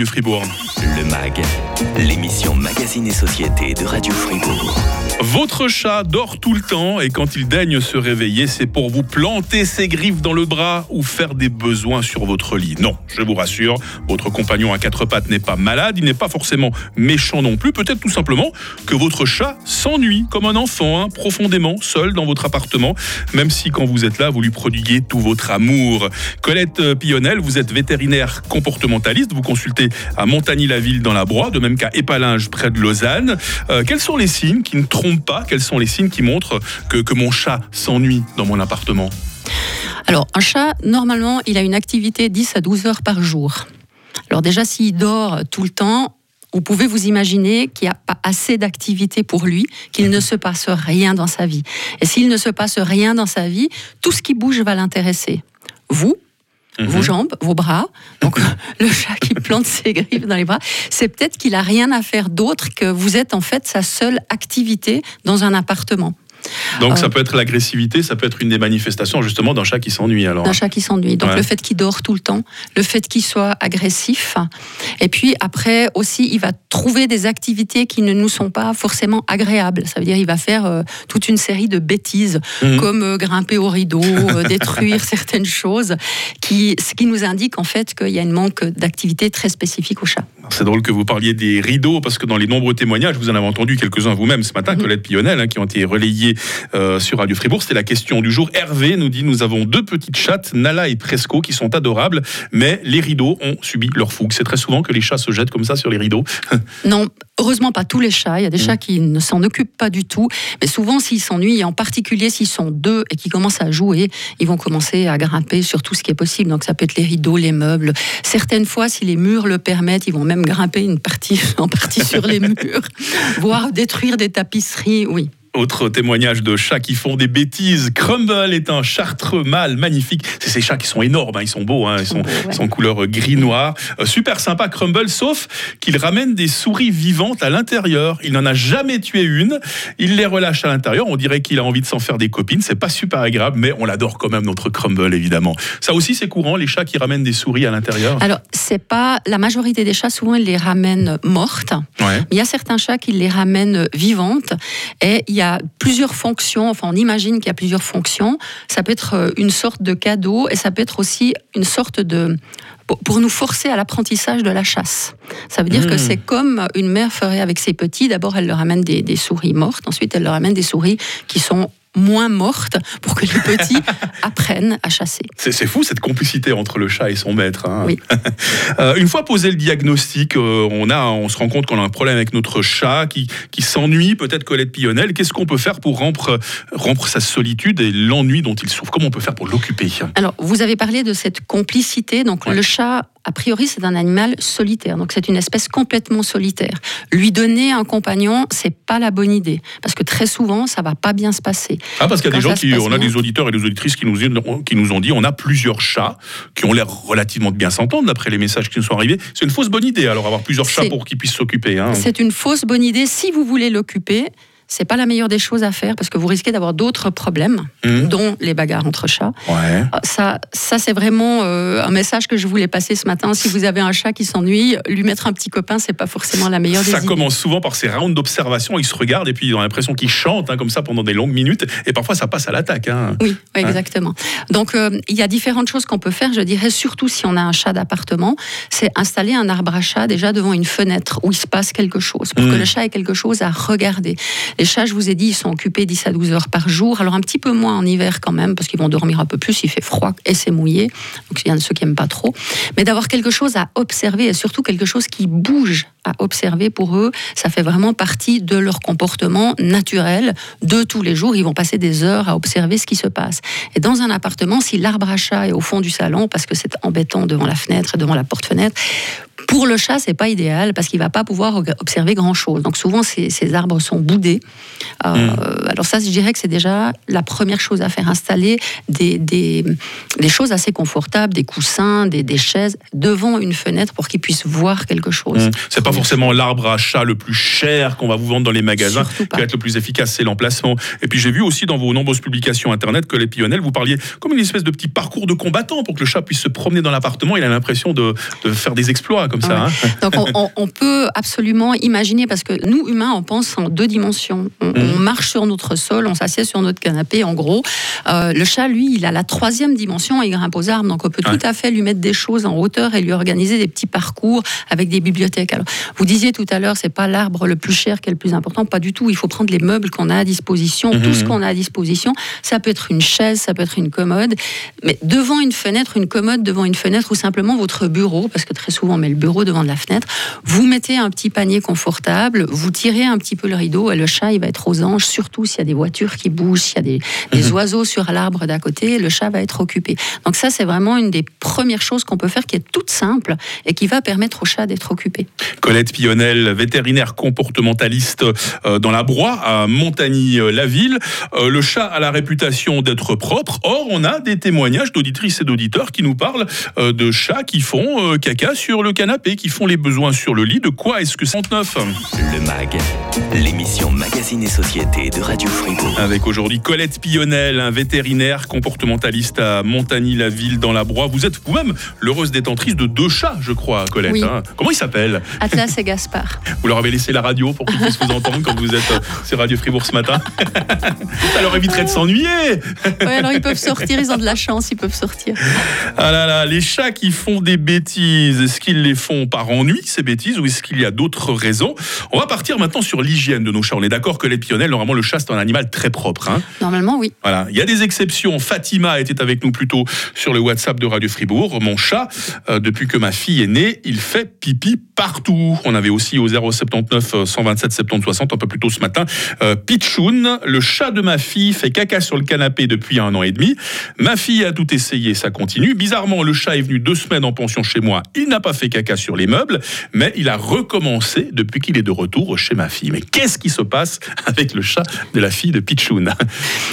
du Fribourg. MAG, l'émission Magazine et Société de Radio Fribourg. Votre chat dort tout le temps et quand il daigne se réveiller, c'est pour vous planter ses griffes dans le bras ou faire des besoins sur votre lit. Non, je vous rassure, votre compagnon à quatre pattes n'est pas malade, il n'est pas forcément méchant non plus, peut-être tout simplement que votre chat s'ennuie comme un enfant, hein, profondément seul dans votre appartement, même si quand vous êtes là, vous lui prodiguez tout votre amour. Colette Pillonnel, vous êtes vétérinaire comportementaliste, vous consultez à Montagny-la-Ville dans la Broye, de même qu'à Épalinges près de Lausanne. Euh, quels sont les signes qui ne trompent pas? Quels sont les signes qui montrent que, que mon chat s'ennuie dans mon appartement? Alors, un chat, normalement, il a une activité 10 à 12 heures par jour. Alors déjà, s'il dort tout le temps, vous pouvez vous imaginer qu'il n'y a pas assez d'activité pour lui, qu'il ne se passe rien dans sa vie. Et s'il ne se passe rien dans sa vie, tout ce qui bouge va l'intéresser. Vous, vos Mhm. jambes, vos bras. Donc le chat qui plante ses griffes dans les bras, c'est peut-être qu'il a rien à faire d'autre que vous êtes en fait sa seule activité dans un appartement. Donc Euh, ça peut être l'agressivité, ça peut être une des manifestations justement d'un chat qui s'ennuie alors. D'un chat qui s'ennuie. Donc Ouais. le fait qu'il dort tout le temps, le fait qu'il soit agressif, et puis après aussi il va trouver des activités qui ne nous sont pas forcément agréables. Ça veut dire il va faire euh, toute une série de bêtises Mhm. comme euh, grimper au rideau, euh, détruire certaines choses, qui, ce qui nous indique en fait qu'il y a une manque d'activité très spécifique au chat. C'est drôle que vous parliez des rideaux parce que dans les nombreux témoignages, vous en avez entendu quelques-uns vous-même ce matin, Mhm. Colette Pillonnel, hein, qui ont été relayés euh, sur Radio Fribourg. C'était la question du jour. Hervé nous dit nous avons deux petites chattes, Nala et Presco, qui sont adorables, mais les rideaux ont subi leur fougue. C'est très souvent que les chats se jettent comme ça sur les rideaux. Non, heureusement pas tous les chats. Il y a des Mhm. chats qui ne s'en occupent pas du tout. Mais souvent, s'ils s'ennuient, et en particulier s'ils sont deux et qu'ils commencent à jouer, ils vont commencer à grimper sur tout ce qui est possible. Donc ça peut être les rideaux, les meubles. Certaines fois, si les murs le permettent, ils vont même grimper une partie, en partie sur les murs, voire détruire des tapisseries. Oui. Autre témoignage de chats qui font des bêtises. Crumble est un chartreux mâle magnifique. C'est ces chats qui sont énormes, hein, ils sont beaux, hein, ils, sont, beaux, ouais. ils sont couleur gris-noir. Euh, super sympa Crumble, sauf qu'il ramène des souris vivantes à l'intérieur. Il n'en a jamais tué une. Il les relâche à l'intérieur. On dirait qu'il a envie de s'en faire des copines. C'est pas super agréable, mais on l'adore quand même, notre Crumble, évidemment. Ça aussi, c'est courant, les chats qui ramènent des souris à l'intérieur. Alors, c'est pas la majorité des chats. Souvent, ils les ramènent mortes. Ouais. Il y a certains chats qui les ramènent vivantes et il y a plusieurs fonctions, enfin on imagine qu'il y a plusieurs fonctions. Ça peut être euh, une sorte de cadeau et ça peut être aussi une sorte de... pour- nous forcer à l'apprentissage de la chasse. Ça veut dire que Mmh. c'est comme une mère ferait avec ses petits. D'abord, elle leur amène des, des souris mortes. Ensuite, elle leur amène des souris qui sont moins mortes pour que les petits apprennent à chasser. C'est fou cette complicité entre le chat et son maître. hein. Oui. Euh, une fois posé le diagnostic, euh, on, a, on se rend compte qu'on a un problème avec notre chat qui, qui s'ennuie, peut-être Colette Pillonnel. Qu'est-ce qu'on peut faire pour rompre, rompre sa solitude et l'ennui dont il souffre? Comment on peut faire pour l'occuper? Alors, vous avez parlé de cette complicité. Donc, Ouais. le chat, a priori, c'est un animal solitaire. Donc, c'est une espèce complètement solitaire. Lui donner un compagnon, c'est pas la bonne idée. Parce que très souvent, ça va pas bien se passer. Ah, parce qu'il y a des gens qui, on a bien. des auditeurs et des auditrices qui nous, qui nous ont dit on a plusieurs chats qui ont l'air relativement de bien s'entendre d'après les messages qui nous sont arrivés. C'est une fausse bonne idée alors avoir plusieurs chats pour qu'ils puissent s'occuper. hein. C'est une fausse bonne idée. Si vous voulez l'occuper, c'est pas la meilleure des choses à faire parce que vous risquez d'avoir d'autres problèmes, Mhm. dont les bagarres entre chats. Ouais. Ah, Ça, ça c'est vraiment euh, un message que je voulais passer ce matin. Si vous avez un chat qui s'ennuie, lui mettre un petit copain, c'est pas forcément la meilleure des Ça idées. commence souvent par ces rounds d'observation. Ils se regardent et puis ils ont l'impression qu'ils chantent hein, comme ça pendant des longues minutes. Et parfois, ça passe à l'attaque. hein. Oui, oui, exactement. Donc, euh, il y a différentes choses qu'on peut faire. Je dirais surtout si on a un chat d'appartement, c'est installer un arbre à chat déjà devant une fenêtre où il se passe quelque chose, pour que le chat ait quelque chose à regarder. Les chats, je vous ai dit, ils sont occupés 10 à 12 heures par jour. Alors, un petit peu moins en hiver quand même, parce qu'ils vont dormir un peu plus, il fait froid et c'est mouillé. Donc, il y en a ceux qui n'aiment pas trop. Mais d'avoir quelque chose à observer et surtout quelque chose qui bouge à observer pour eux, ça fait vraiment partie de leur comportement naturel de tous les jours. Ils vont passer des heures à observer ce qui se passe. Et dans un appartement, si l'arbre à chat est au fond du salon, parce que c'est embêtant devant la fenêtre et devant la porte-fenêtre, pour le chat, c'est pas idéal parce qu'il va pas pouvoir observer grand chose. Donc souvent, ces, ces arbres sont boudés. Euh, Alors ça, je dirais que c'est déjà la première chose à faire installer des, des, des choses assez confortables, des coussins, des, des chaises devant une fenêtre pour qu'ils puissent voir quelque chose. Mmh. C'est pas forcément l'arbre à chat le plus cher qu'on va vous vendre dans les magasins qui va être le plus efficace, c'est l'emplacement. Et puis j'ai vu aussi dans vos nombreuses publications internet que les Pionnelles, vous parliez comme une espèce de petit parcours de combattant pour que le chat puisse se promener dans l'appartement. Il a l'impression de, de faire des exploits. Comme ça. Hein. Donc on, peut absolument imaginer, parce que nous, humains, on pense en deux dimensions. On, mm. marche sur notre sol, on s'assied sur notre canapé, en gros. Euh, le chat, lui, il a la troisième dimension, il grimpe aux arbres, donc on peut tout à fait lui mettre des choses en hauteur et lui organiser des petits parcours avec des bibliothèques. Alors, vous disiez tout à l'heure, c'est pas l'arbre le plus cher qui est le plus important, pas du tout. Il faut prendre les meubles qu'on a à disposition, tout ce mm-hmm. qu'on a à disposition. Ça peut être une chaise, ça peut être une commode, mais devant une fenêtre, une commode devant une fenêtre ou simplement votre bureau, parce que très souvent on met le bureau devant de la fenêtre, vous mettez un petit panier confortable, vous tirez un petit peu le rideau et le chat il va être aux anges, surtout s'il y a des voitures qui bougent, s'il y a des, mhm. oiseaux sur l'arbre d'à côté, le chat va être occupé. Donc ça c'est vraiment une des premières choses qu'on peut faire qui est toute simple et qui va permettre au chat d'être occupé. Colette Pionnel, vétérinaire comportementaliste euh, dans la Broye à Montagny-la-Ville. Euh, le chat a la réputation d'être propre. Or, on a des témoignages d'auditrices et d'auditeurs qui nous parlent euh, de chats qui font caca sur le canapé, qui font les besoins sur le lit. De quoi est-ce que c'est 39 Le MAG, l'émission Magazine et Société de Radio Fribourg. Avec aujourd'hui Colette Pionnel, un vétérinaire comportementaliste à Montagny-la-Ville dans la Broye. Vous êtes vous-même l'heureuse détentrice de deux chats, je crois, Colette. Hein. Comment ils s'appellent Atlas et Gaspard. Vous leur avez laissé la radio pour qu'ils puissent vous entendre quand vous êtes euh, sur Radio Fribourg ce matin Ça leur éviterait de s'ennuyer Oui, alors ils peuvent sortir, ils ont de la chance, ils peuvent sortir. Ah là là, les chats qui font des bêtises, est-ce qu'ils les font par ennui, ces bêtises, ou est-ce qu'il y a d'autres raisons? On va partir maintenant sur l'hygiène de nos chats. On est d'accord que les pionnelles, normalement, le chat, c'est un animal très propre. Hein normalement, oui. Voilà. Il y a des exceptions. Fatima était avec nous plutôt sur le WhatsApp de Radio Fribourg. Mon chat, euh, depuis que ma fille est née, il fait pipi partout. On avait aussi au 079 127 70 60 un peu plus tôt ce matin. Euh, Pichoun, le chat de ma fille, fait caca sur le canapé depuis un an et demi. Ma fille a tout essayé, ça continue. Bizarrement, le chat est venu deux semaines en pension chez moi. Il n'a pas fait caca sur les meubles, mais il a recommencé depuis qu'il est de retour chez ma fille. Mais qu'est-ce qui se passe avec le chat de la fille de Pichoun?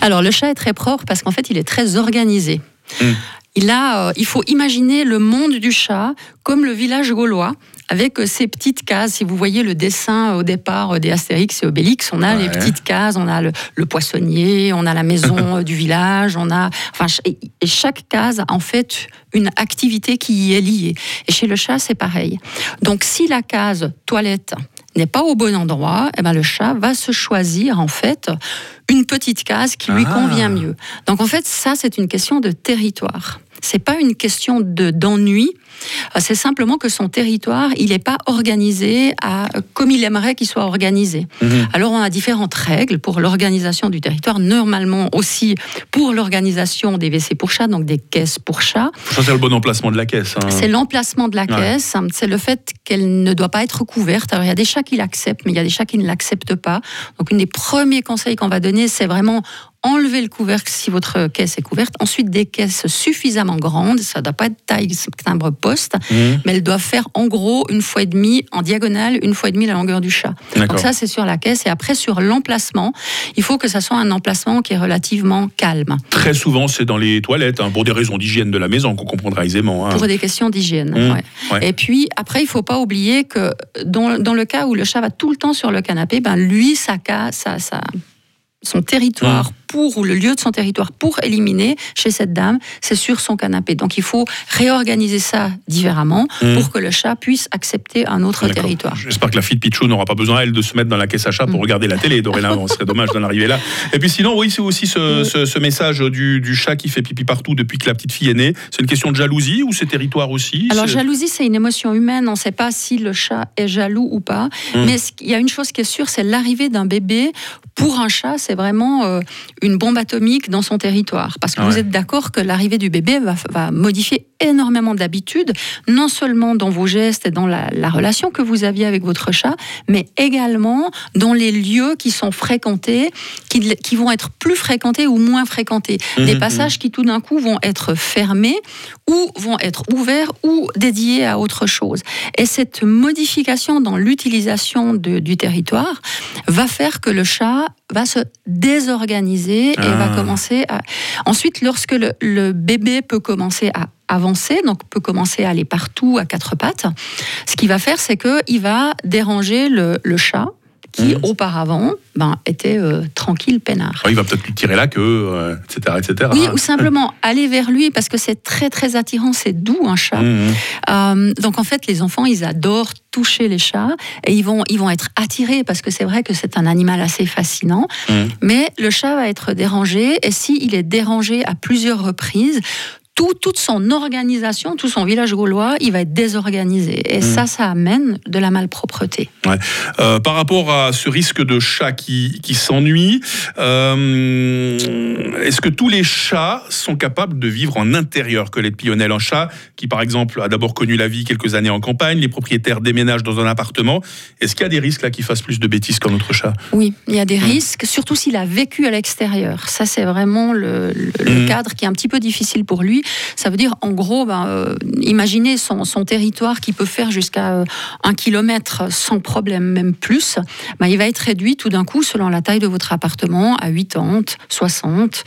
Alors, le chat est très propre parce qu'en fait, il est très organisé. Hmm. Il, a, euh, il faut imaginer le monde du chat comme le village gaulois avec ces petites cases. Si vous voyez le dessin au départ des Astérix et Obélix, on a les petites cases, on a le, poissonnier, on a la maison du village, on a, enfin, et chaque case a en fait une activité qui y est liée. Et chez le chat, c'est pareil. Donc, si la case toilette n'est pas au bon endroit, eh ben le chat va se choisir en fait une petite case qui lui ah. convient mieux. Donc en fait, ça c'est une question de territoire. C'est pas une question de d'ennui. Euh, c'est simplement que son territoire, il n'est pas organisé à, comme il aimerait qu'il soit organisé. Mhm. Alors on a différentes règles pour l'organisation du territoire, normalement aussi pour l'organisation des WC pour chats, donc des caisses pour chats. Ça c'est le bon emplacement de la caisse. Hein. C'est l'emplacement de la caisse, c'est le fait qu'elle ne doit pas être couverte. Alors il y a des chats qui l'acceptent, mais il y a des chats qui ne l'acceptent pas. Donc un des premiers conseils qu'on va donner, c'est vraiment enlever le couvercle si votre caisse est couverte. Ensuite, des caisses suffisamment grandes, ça ne doit pas être taille timbre mmh. mais elles doivent faire en gros une fois et demie en diagonale, une fois et demie la longueur du chat. Donc ça, c'est sur la caisse. Et après, sur l'emplacement, il faut que ça soit un emplacement qui est relativement calme. Très souvent, c'est dans les toilettes, hein, pour des raisons d'hygiène de la maison, qu'on comprendra aisément. Hein. Pour des questions d'hygiène, mmh. Et puis, après, il ne faut pas oublier que dans, dans, le cas où le chat va tout le temps sur le canapé, ben, lui, sa, ça, ça, son territoire mmh. Pour, ou le lieu de son territoire pour éliminer chez cette dame, c'est sur son canapé. Donc il faut réorganiser ça différemment mmh. pour que le chat puisse accepter un autre territoire. J'espère que la fille de Pichou n'aura pas besoin, elle, de se mettre dans la caisse à chat pour mmh. regarder la télé dorénavant. Ce serait dommage d'en arriver là. Et puis sinon, oui, c'est aussi ce, message du, du, chat qui fait pipi partout depuis que la petite fille est née. C'est une question de jalousie ou c'est territoire aussi? Alors jalousie, c'est une émotion humaine. On ne sait pas si le chat est jaloux ou pas. Mais il y a une chose qui est sûre, c'est l'arrivée d'un bébé pour un chat, c'est vraiment euh, une bombe atomique dans son territoire. Parce que vous êtes d'accord que l'arrivée du bébé va, modifier énormément d'habitudes, non seulement dans vos gestes et dans la, relation que vous aviez avec votre chat, mais également dans les lieux qui sont fréquentés, qui, vont être plus fréquentés ou moins fréquentés. Mmh, Des mmh. passages qui tout d'un coup vont être fermés ou vont être ouverts ou dédiés à autre chose. Et cette modification dans l'utilisation du territoire va faire que le chat va se désorganiser et va ah. commencer à... Ensuite, lorsque le, bébé peut commencer à avancer, donc peut commencer à aller partout à quatre pattes, ce qu'il va faire, c'est qu'il va déranger le, chat qui Mhm. auparavant ben, était euh, tranquille, peinard. Ah, il va peut-être lui tirer la queue, euh, etc., etc. Oui, hein. ou simplement aller vers lui parce que c'est très très attirant, c'est doux un chat. Mhm. Euh, donc en fait, les enfants, ils adorent toucher les chats et ils vont, ils vont être attirés parce que c'est vrai que c'est un animal assez fascinant. Mhm. Mais le chat va être dérangé et s'il est dérangé à plusieurs reprises, tout, toute son organisation, tout son village gaulois, il va être désorganisé. Et ça, ça amène de la malpropreté. Euh, par rapport à ce risque de chat qui, qui s'ennuie, euh, est-ce que tous les chats sont capables de vivre en intérieur Colette Pillonnel, un chat qui, par exemple, a d'abord connu la vie quelques années en campagne, les propriétaires déménagent dans un appartement. Est-ce qu'il y a des risques là qu'il fasse plus de bêtises qu'un autre chat? Oui, il y a des risques, surtout s'il a vécu à l'extérieur. Ça, c'est vraiment le, le- le Mhm. cadre qui est un petit peu difficile pour lui. Ça veut dire, en gros, ben, euh, imaginez son, son territoire qui peut faire jusqu'à euh, un kilomètre sans problème, même plus. Ben, il va être réduit tout d'un coup, selon la taille de votre appartement, à 80, 60.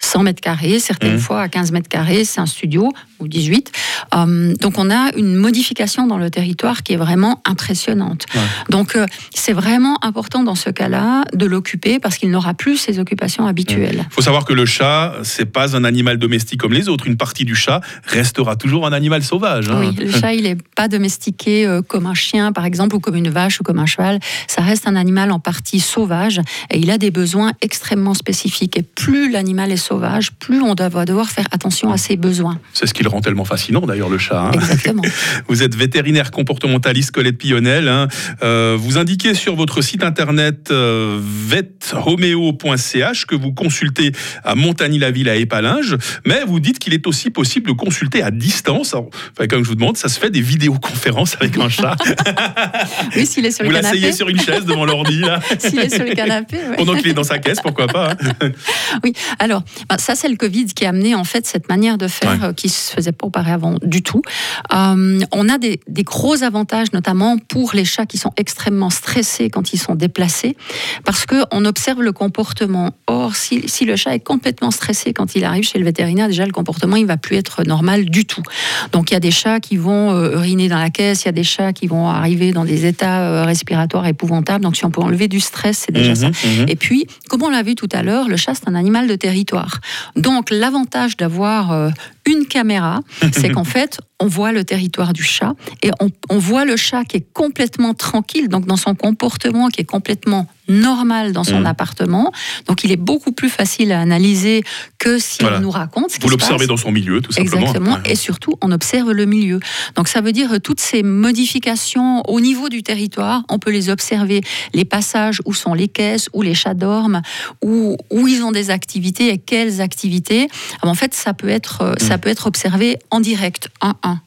100 mètres carrés, certaines Mhm. fois à 15 mètres carrés, c'est un studio, ou 18. Euh, donc on a une modification dans le territoire qui est vraiment impressionnante. Ouais. Donc euh, c'est vraiment important dans ce cas-là de l'occuper parce qu'il n'aura plus ses occupations habituelles. Il faut savoir que le chat, c'est pas un animal domestique comme les autres. Une partie du chat restera toujours un animal sauvage. hein. Oui, le chat, il n'est pas domestiqué euh, comme un chien, par exemple, ou comme une vache ou comme un cheval. Ça reste un animal en partie sauvage et il a des besoins extrêmement spécifiques. Et plus l'animal est sauvage, plus on doit devoir faire attention à ses besoins. C'est ce qui le rend tellement fascinant d'ailleurs le chat. hein. Exactement. Vous êtes vétérinaire comportementaliste Colette Pillonnel. hein. Euh, vous indiquez sur votre site internet euh, vethomeo.ch que vous consultez à Montagny-la-Ville à Épalinges, mais vous dites qu'il est aussi possible de consulter à distance. Alors, enfin, comme je vous demande, ça se fait des vidéoconférences avec un chat. Oui, s'il est sur vous le canapé. l'asseyez sur une chaise devant l'ordi S'il est sur le canapé, ouais. pendant qu'il est dans sa caisse, pourquoi pas. hein. Oui, alors bah, ça c'est le Covid qui a amené en fait cette manière de faire Ouais. euh, qui se faisait pas auparavant du tout. Euh, on a des, des gros avantages notamment pour les chats qui sont extrêmement stressés quand ils sont déplacés parce que on observe le comportement. Or si, si le chat est complètement stressé quand il arrive chez le vétérinaire, déjà le comportement il va plus être normal du tout. Donc il y a des chats qui vont euh, uriner dans la caisse, il y a des chats qui vont arriver dans des états euh, respiratoires épouvantables. Donc si on peut enlever du stress, c'est déjà ça. Mhm, mhm. Et puis, comme on l'a vu tout à l'heure, le chat, c'est un animal de territoire. Donc, l'avantage d'avoir euh, une caméra, c'est qu'en fait, on voit le territoire du chat et on, on voit le chat qui est complètement tranquille, donc dans son comportement, qui est complètement normal dans son Mhm. appartement. Donc, il est beaucoup plus facile à analyser que s'il Voilà. nous raconte ce Vous se l'observez dans son milieu, tout simplement. Exactement. Ouais. Et surtout, on observe le milieu. Donc, ça veut dire euh, toutes ces modifications au niveau du territoire, on peut les observer. Les passages où sont les caisses, où les chats dorment, où, où ils ont des activités et quelles activités. Alors, en fait, ça peut être, euh, ça peut être observé en direct, un à un.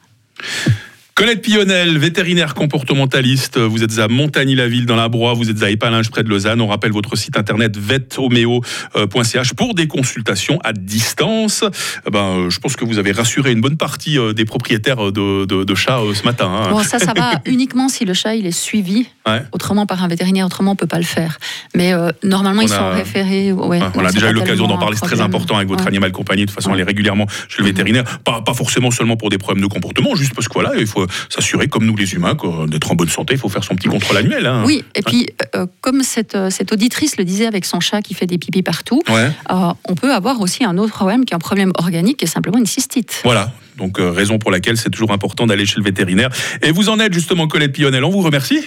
Colette Pillonnel, vétérinaire comportementaliste, vous êtes à Montagny-la-Ville dans la Broye, vous êtes à Épalinges près de Lausanne. On rappelle votre site internet vethomeo.ch pour des consultations à distance. Eh Ben, euh, je pense que vous avez rassuré une bonne partie euh, des propriétaires de, de- de chats euh, ce matin. hein. Bon, ça, ça va uniquement si le chat il est suivi, Ouais. autrement par un vétérinaire, autrement on peut pas le faire. Mais euh, normalement, On ils a- sont référés. Ouais, Ouais, on a déjà eu l'occasion d'en parler, c'est très important avec votre animal compagnie. De toute façon, Ouais. aller régulièrement chez le Mhm. vétérinaire. Pas, pas forcément seulement pour des problèmes de comportement, juste parce que voilà, il faut s'assurer, comme nous les humains, que d'être en bonne santé, il faut faire son petit contrôle annuel. hein. Oui, et puis euh, comme cette, euh, cette auditrice le disait avec son chat qui fait des pipis partout, Ouais. euh, on peut avoir aussi un autre problème qui est un problème organique, qui est simplement une cystite. Voilà. Donc, euh, raison pour laquelle c'est toujours important d'aller chez le vétérinaire. Et vous en êtes justement, Colette Pillonnel. On vous remercie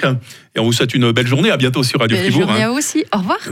et on vous souhaite une belle journée. À bientôt sur Radio Belle Fribourg. journée hein. à vous aussi. Au revoir.